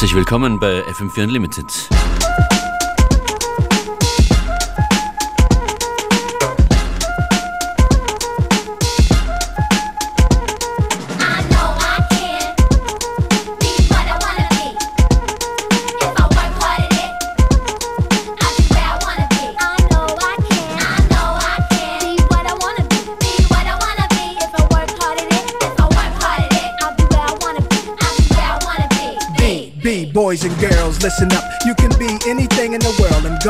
Herzlich willkommen bei FM4 Unlimited. go.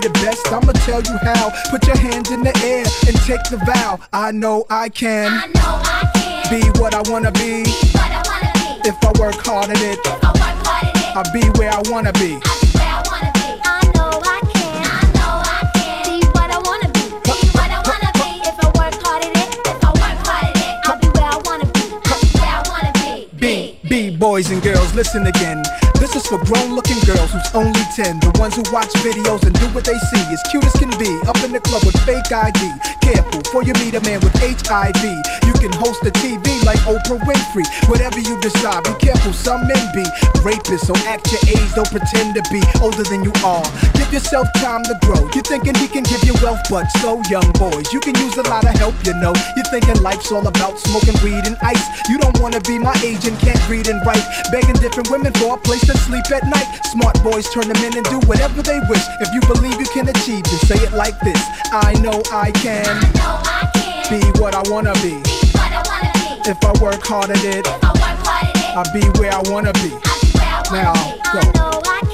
the best, I'ma tell you how. Put your hands in the air and take the vow. I know I can. I know I can. Be what I wanna be. Be what I wanna be. If I work hard at it, If I work hard at it, I'll be where I wanna be. I'll be where I wanna be. I know I can. I know I can. Be what I wanna be. Be what I wanna be. If I work hard at it, if I work hard at it, I'll be where I wanna be. I'll be where I wanna be. B, B, boys and girls, listen again. This is for grown looking girls who's only 10. The ones who watch videos and do what they see. As cute as can be. Up in the club with fake ID. Careful, for you meet a man with HIV. You can host a TV like Oprah Winfrey. Whatever you decide, be careful, some men be rapists. So act your age, don't pretend to be older than you are. Give yourself time to grow. You're thinking he can give you wealth, but so young boys. You can use a lot of help, you know. You're thinking life's all about smoking weed and ice. You don't wanna be my agent, can't read and write. Begging different women for a place to sleep at night. Smart boys turn them in and do whatever they wish. If you believe you can achieve, just say it like this. I know I can Can. be what I wanna be. If I work hard at it, I'll be where I wanna be. Now, go.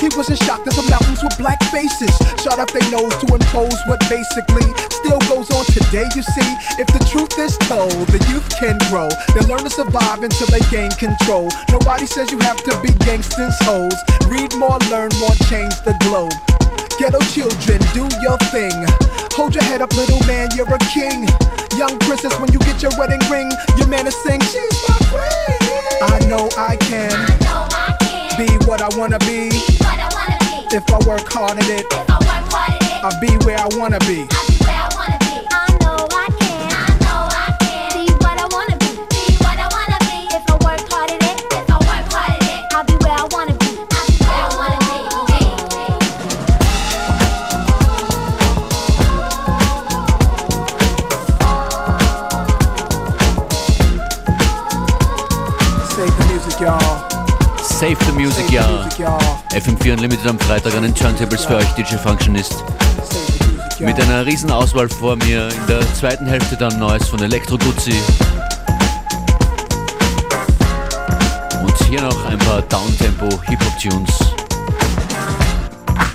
He wasn't shocked that the mountains were black faces. Shot up their nose to impose what basically still goes on today. You see, if the truth is told, the youth can grow. They learn to survive until they gain control. Nobody says you have to be gangsters, hoes. Read more, learn more, change the globe. Ghetto children, do your thing. Hold your head up, little man, you're a king. Young princess, when you get your wedding ring, your man is sing, she's my queen. I know I can be what I wanna be. Be what I wanna be. If I work hard at it, If I work hard at it, I'll be where I wanna be. Save the Music, Save ja. music, y'all. FM4 Unlimited am Freitag an den Turntables für euch, DJ Functionist. Music. Mit einer riesen Auswahl vor mir. In der zweiten Hälfte dann Neues von Elektro Guzzi. Und hier noch ein paar Downtempo Hip-Hop Tunes.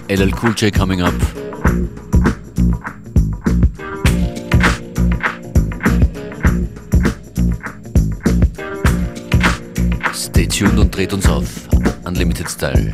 LL Cool J coming up. Tuned und dreht uns auf. Unlimited Style.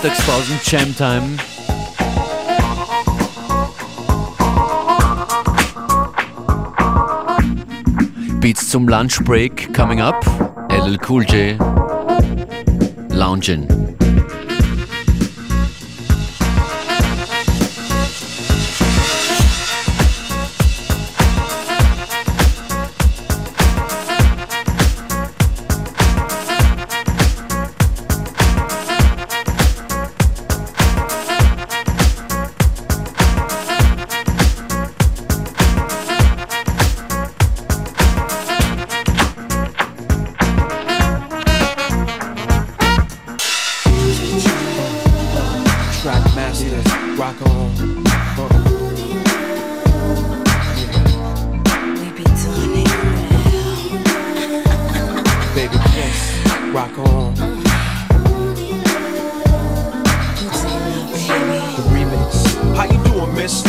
Mittagspausen Jam Time. Beats zum Lunch Break coming up. LL Cool J. Lounging.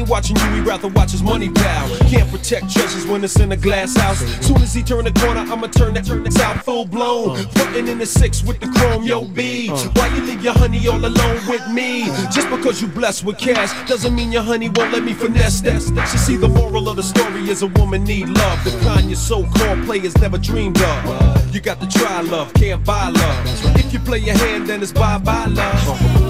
Ain't watching you, he rather watch his money pal. Can't protect treasures when it's in a glass house. Soon as he turn the corner, I'ma turn that turn out full blown. Putting in the six with the chrome, yo B. Why you leave your honey all alone with me? Just because you blessed with cash doesn't mean your honey won't let me finesse that. You see, the moral of the story is a woman need love. The kind your so-called players never dreamed of. You got to try love, can't buy love. If you play your hand, then it's bye-bye love.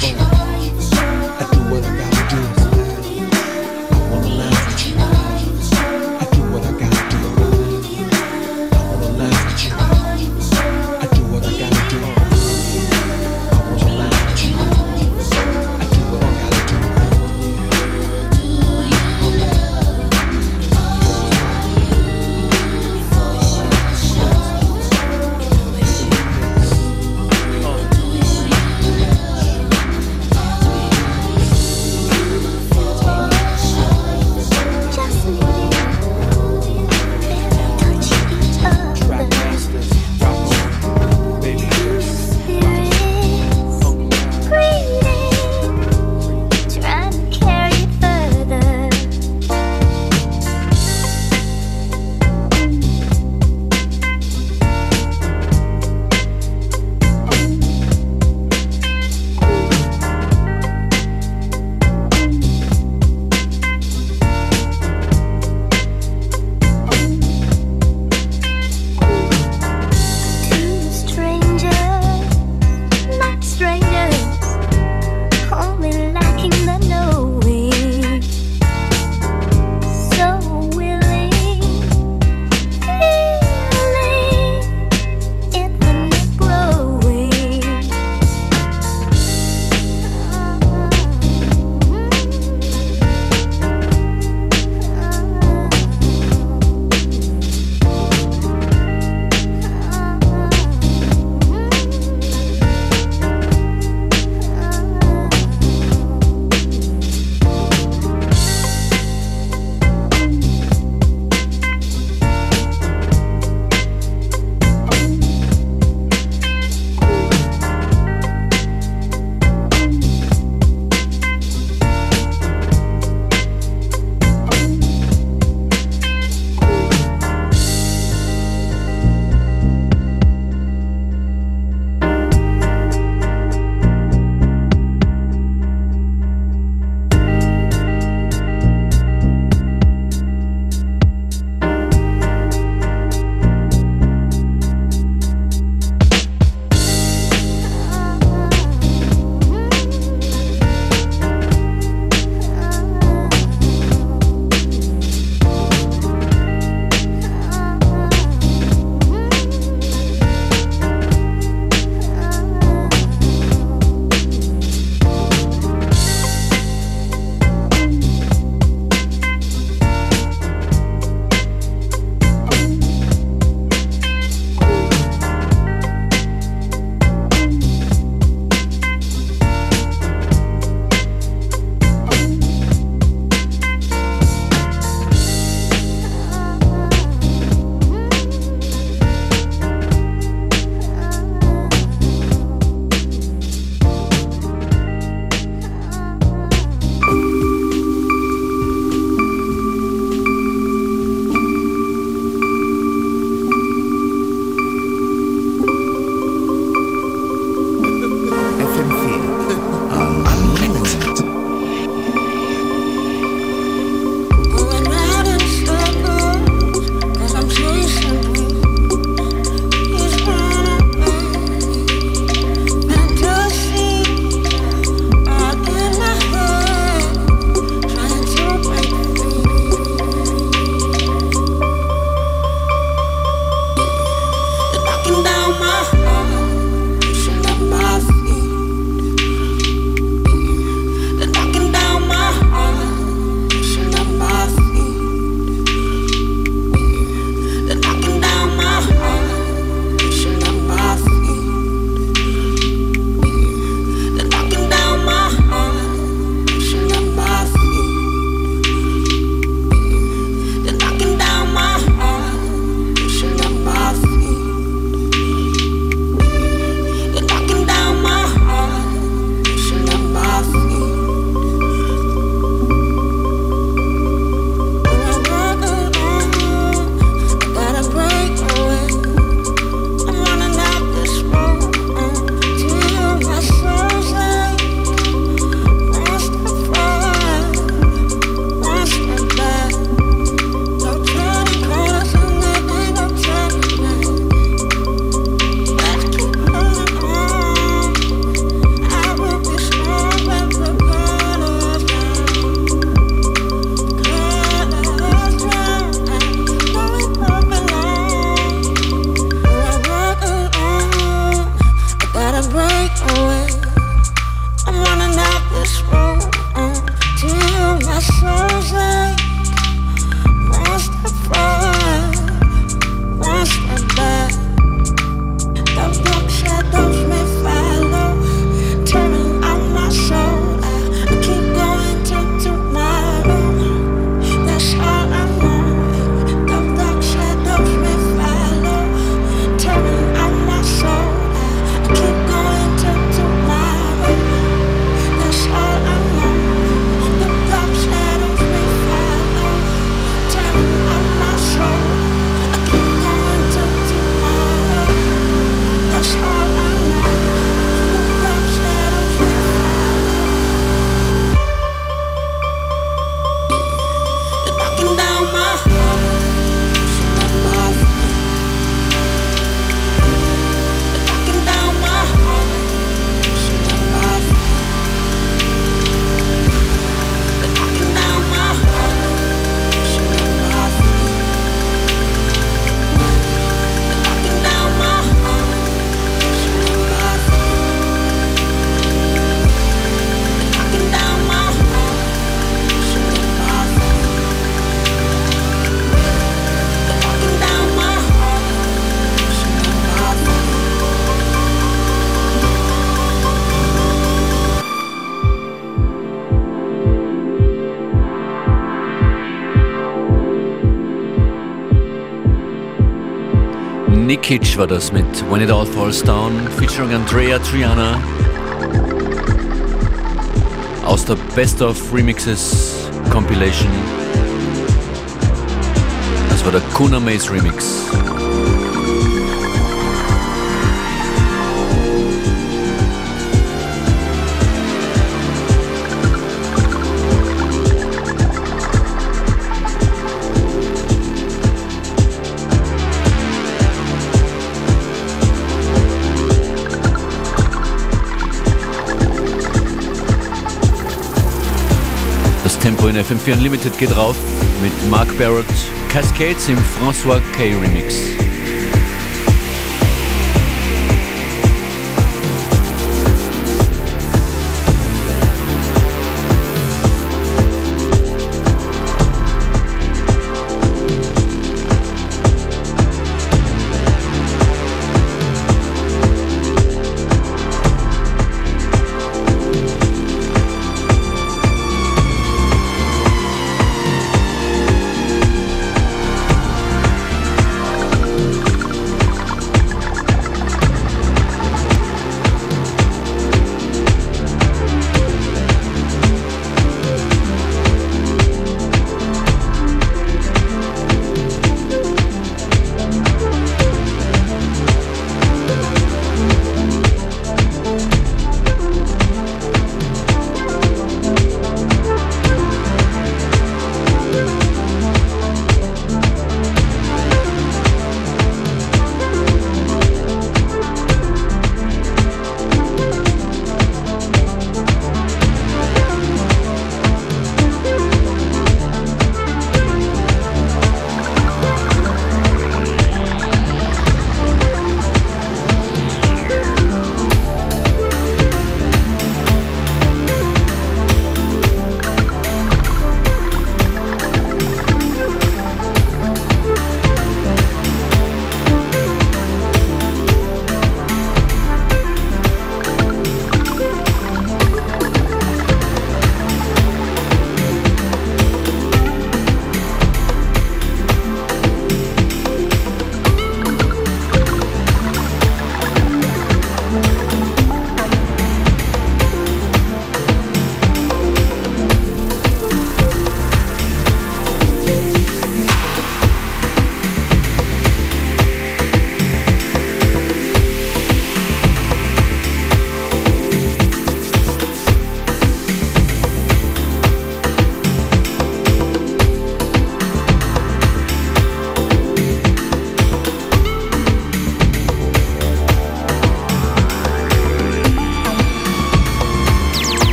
Wanna Nikic war das mit When It All Falls Down, featuring Andrea Triana. Aus der Best of Remixes Compilation. Das war der Kuna Maze Remix. Tempo in FM4 Unlimited geht rauf mit Mark Barrett, Cascades im François K Remix.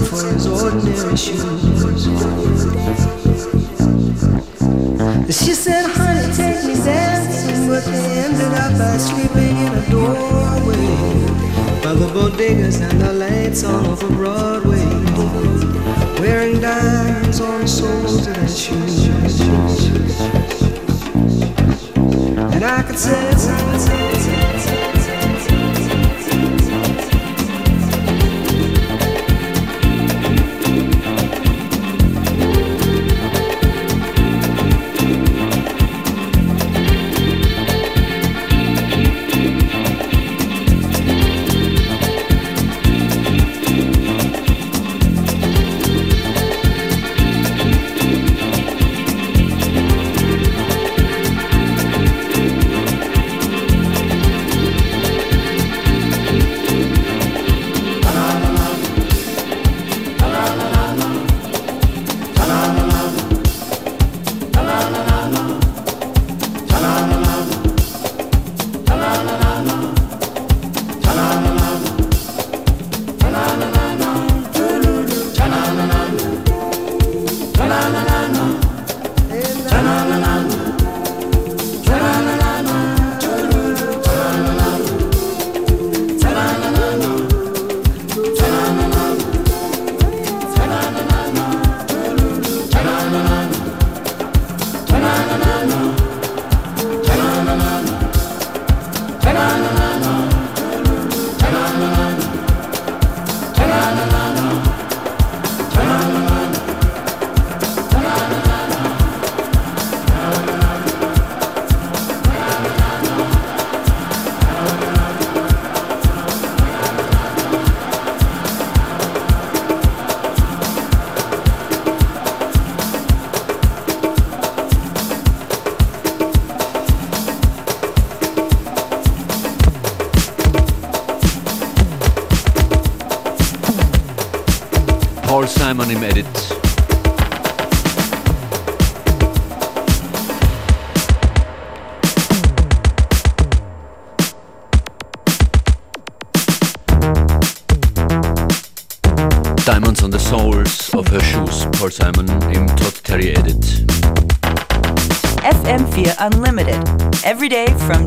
For his ordinary shoes. Every day from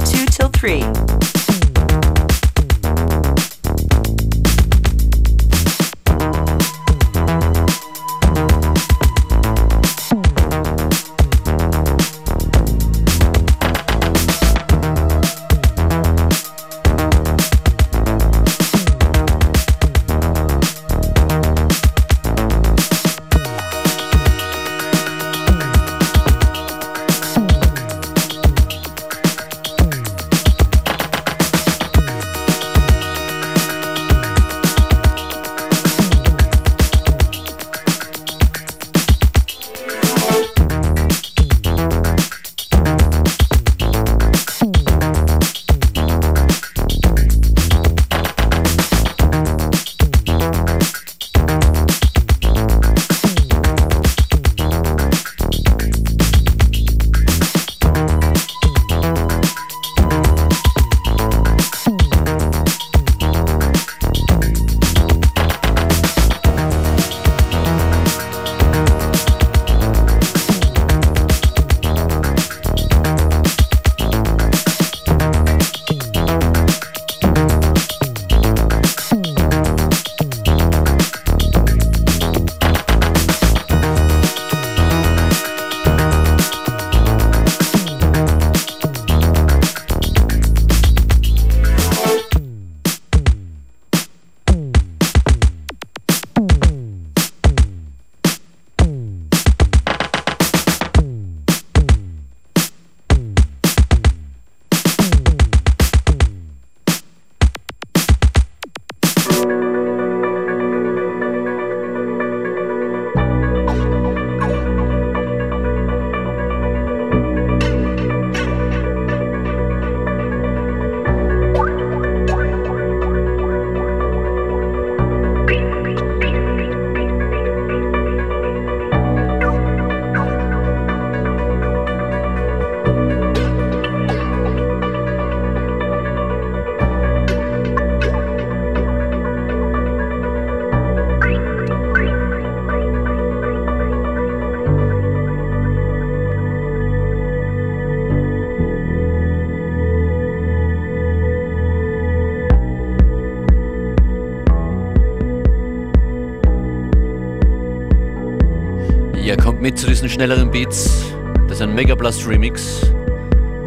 schnelleren Beats. Das ist ein Mega Blast Remix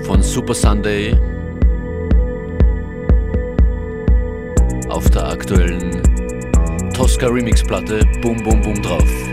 von Super Sunday auf der aktuellen Tosca Remix Platte Boom Boom Boom drauf.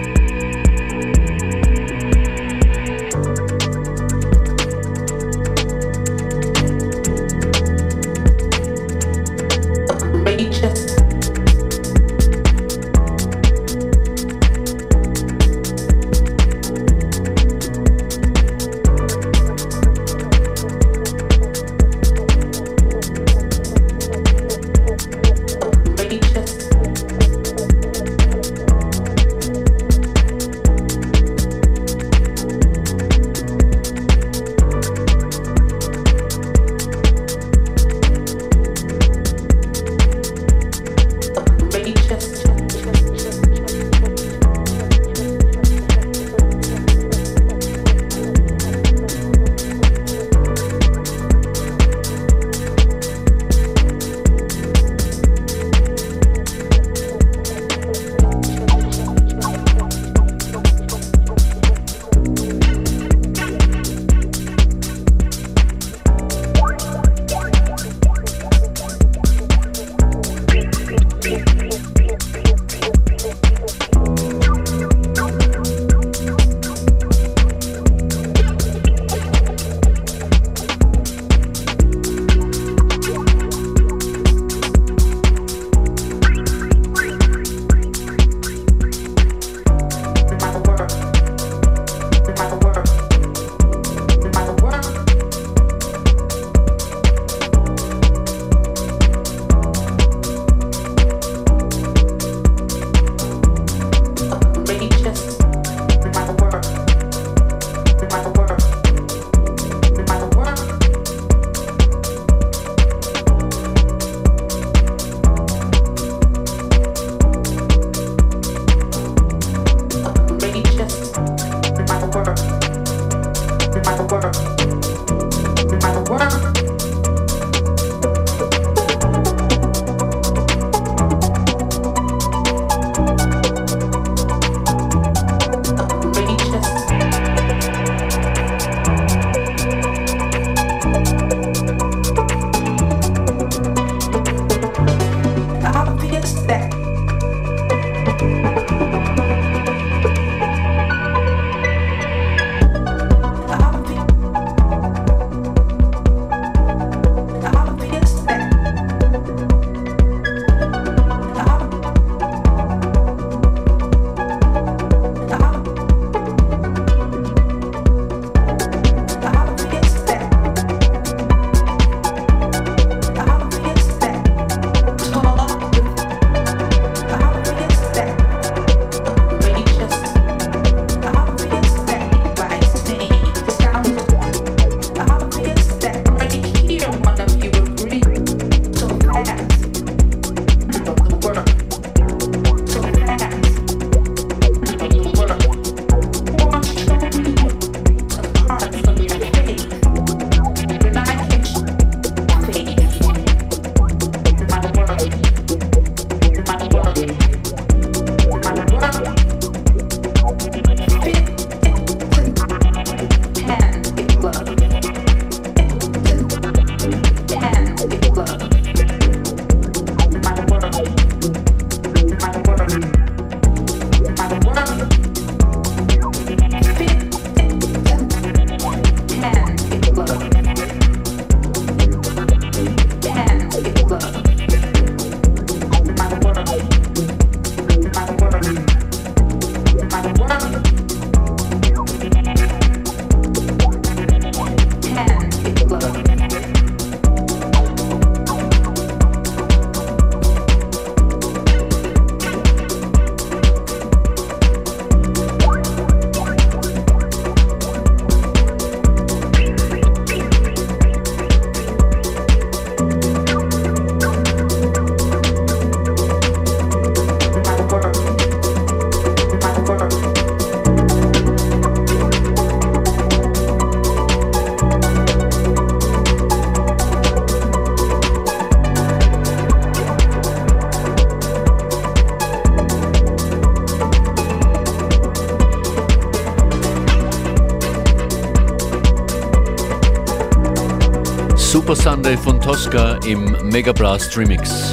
Sunday von Tosca im Mega Blast Remix.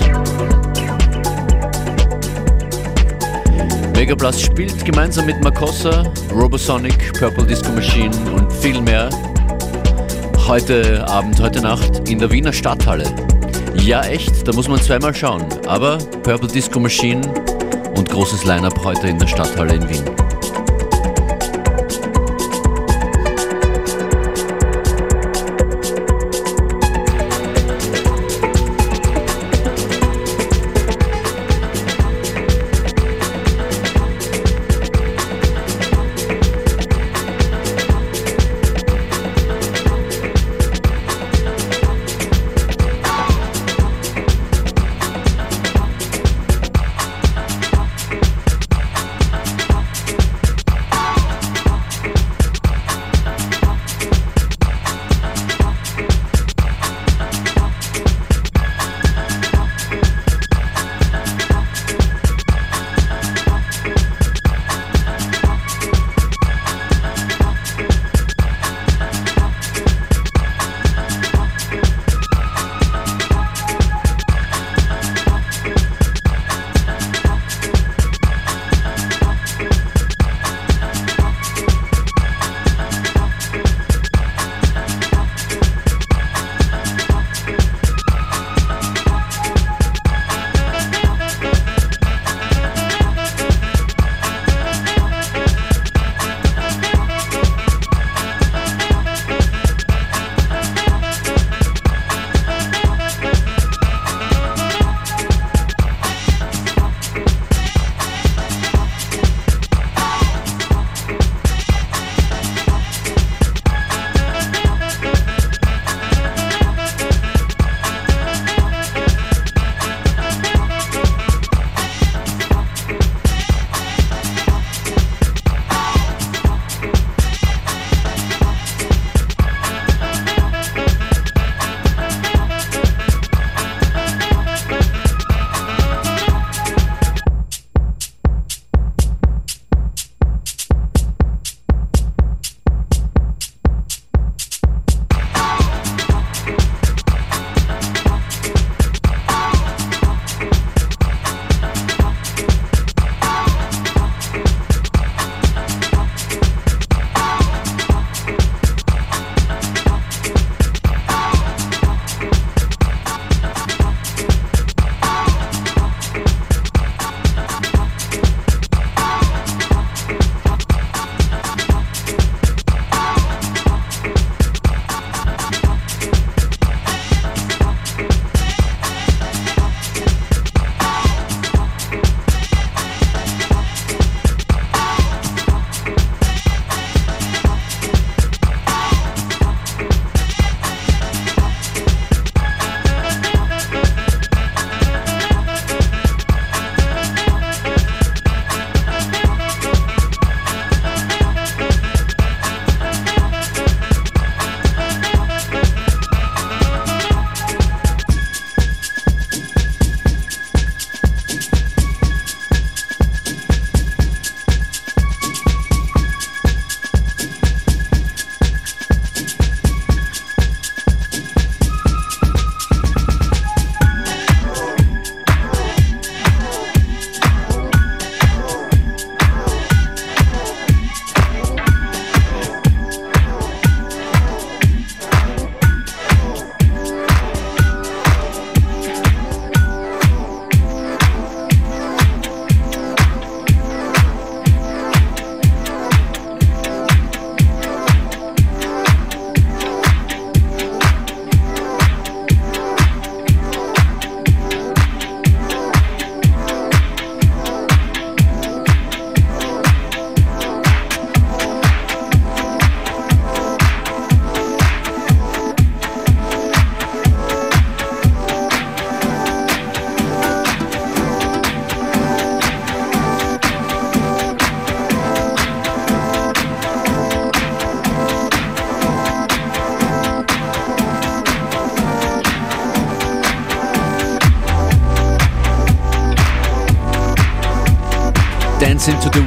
Mega Blast spielt gemeinsam mit Makossa, Robosonic, Purple Disco Machine und viel mehr heute Abend, heute Nacht in der Wiener Stadthalle. Ja, echt, da muss man zweimal schauen. Aber Purple Disco Machine und großes Line-Up heute in der Stadthalle in Wien.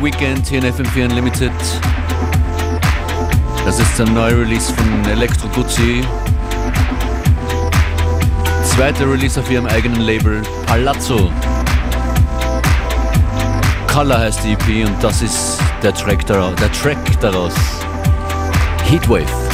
Weekend hier in FM4 Unlimited. Das ist der neue Release von Electro Guzzi. Zweiter Release auf ihrem eigenen Label Palazzo. Color heißt die EP und das ist der Track daraus. Der Track daraus. Heatwave.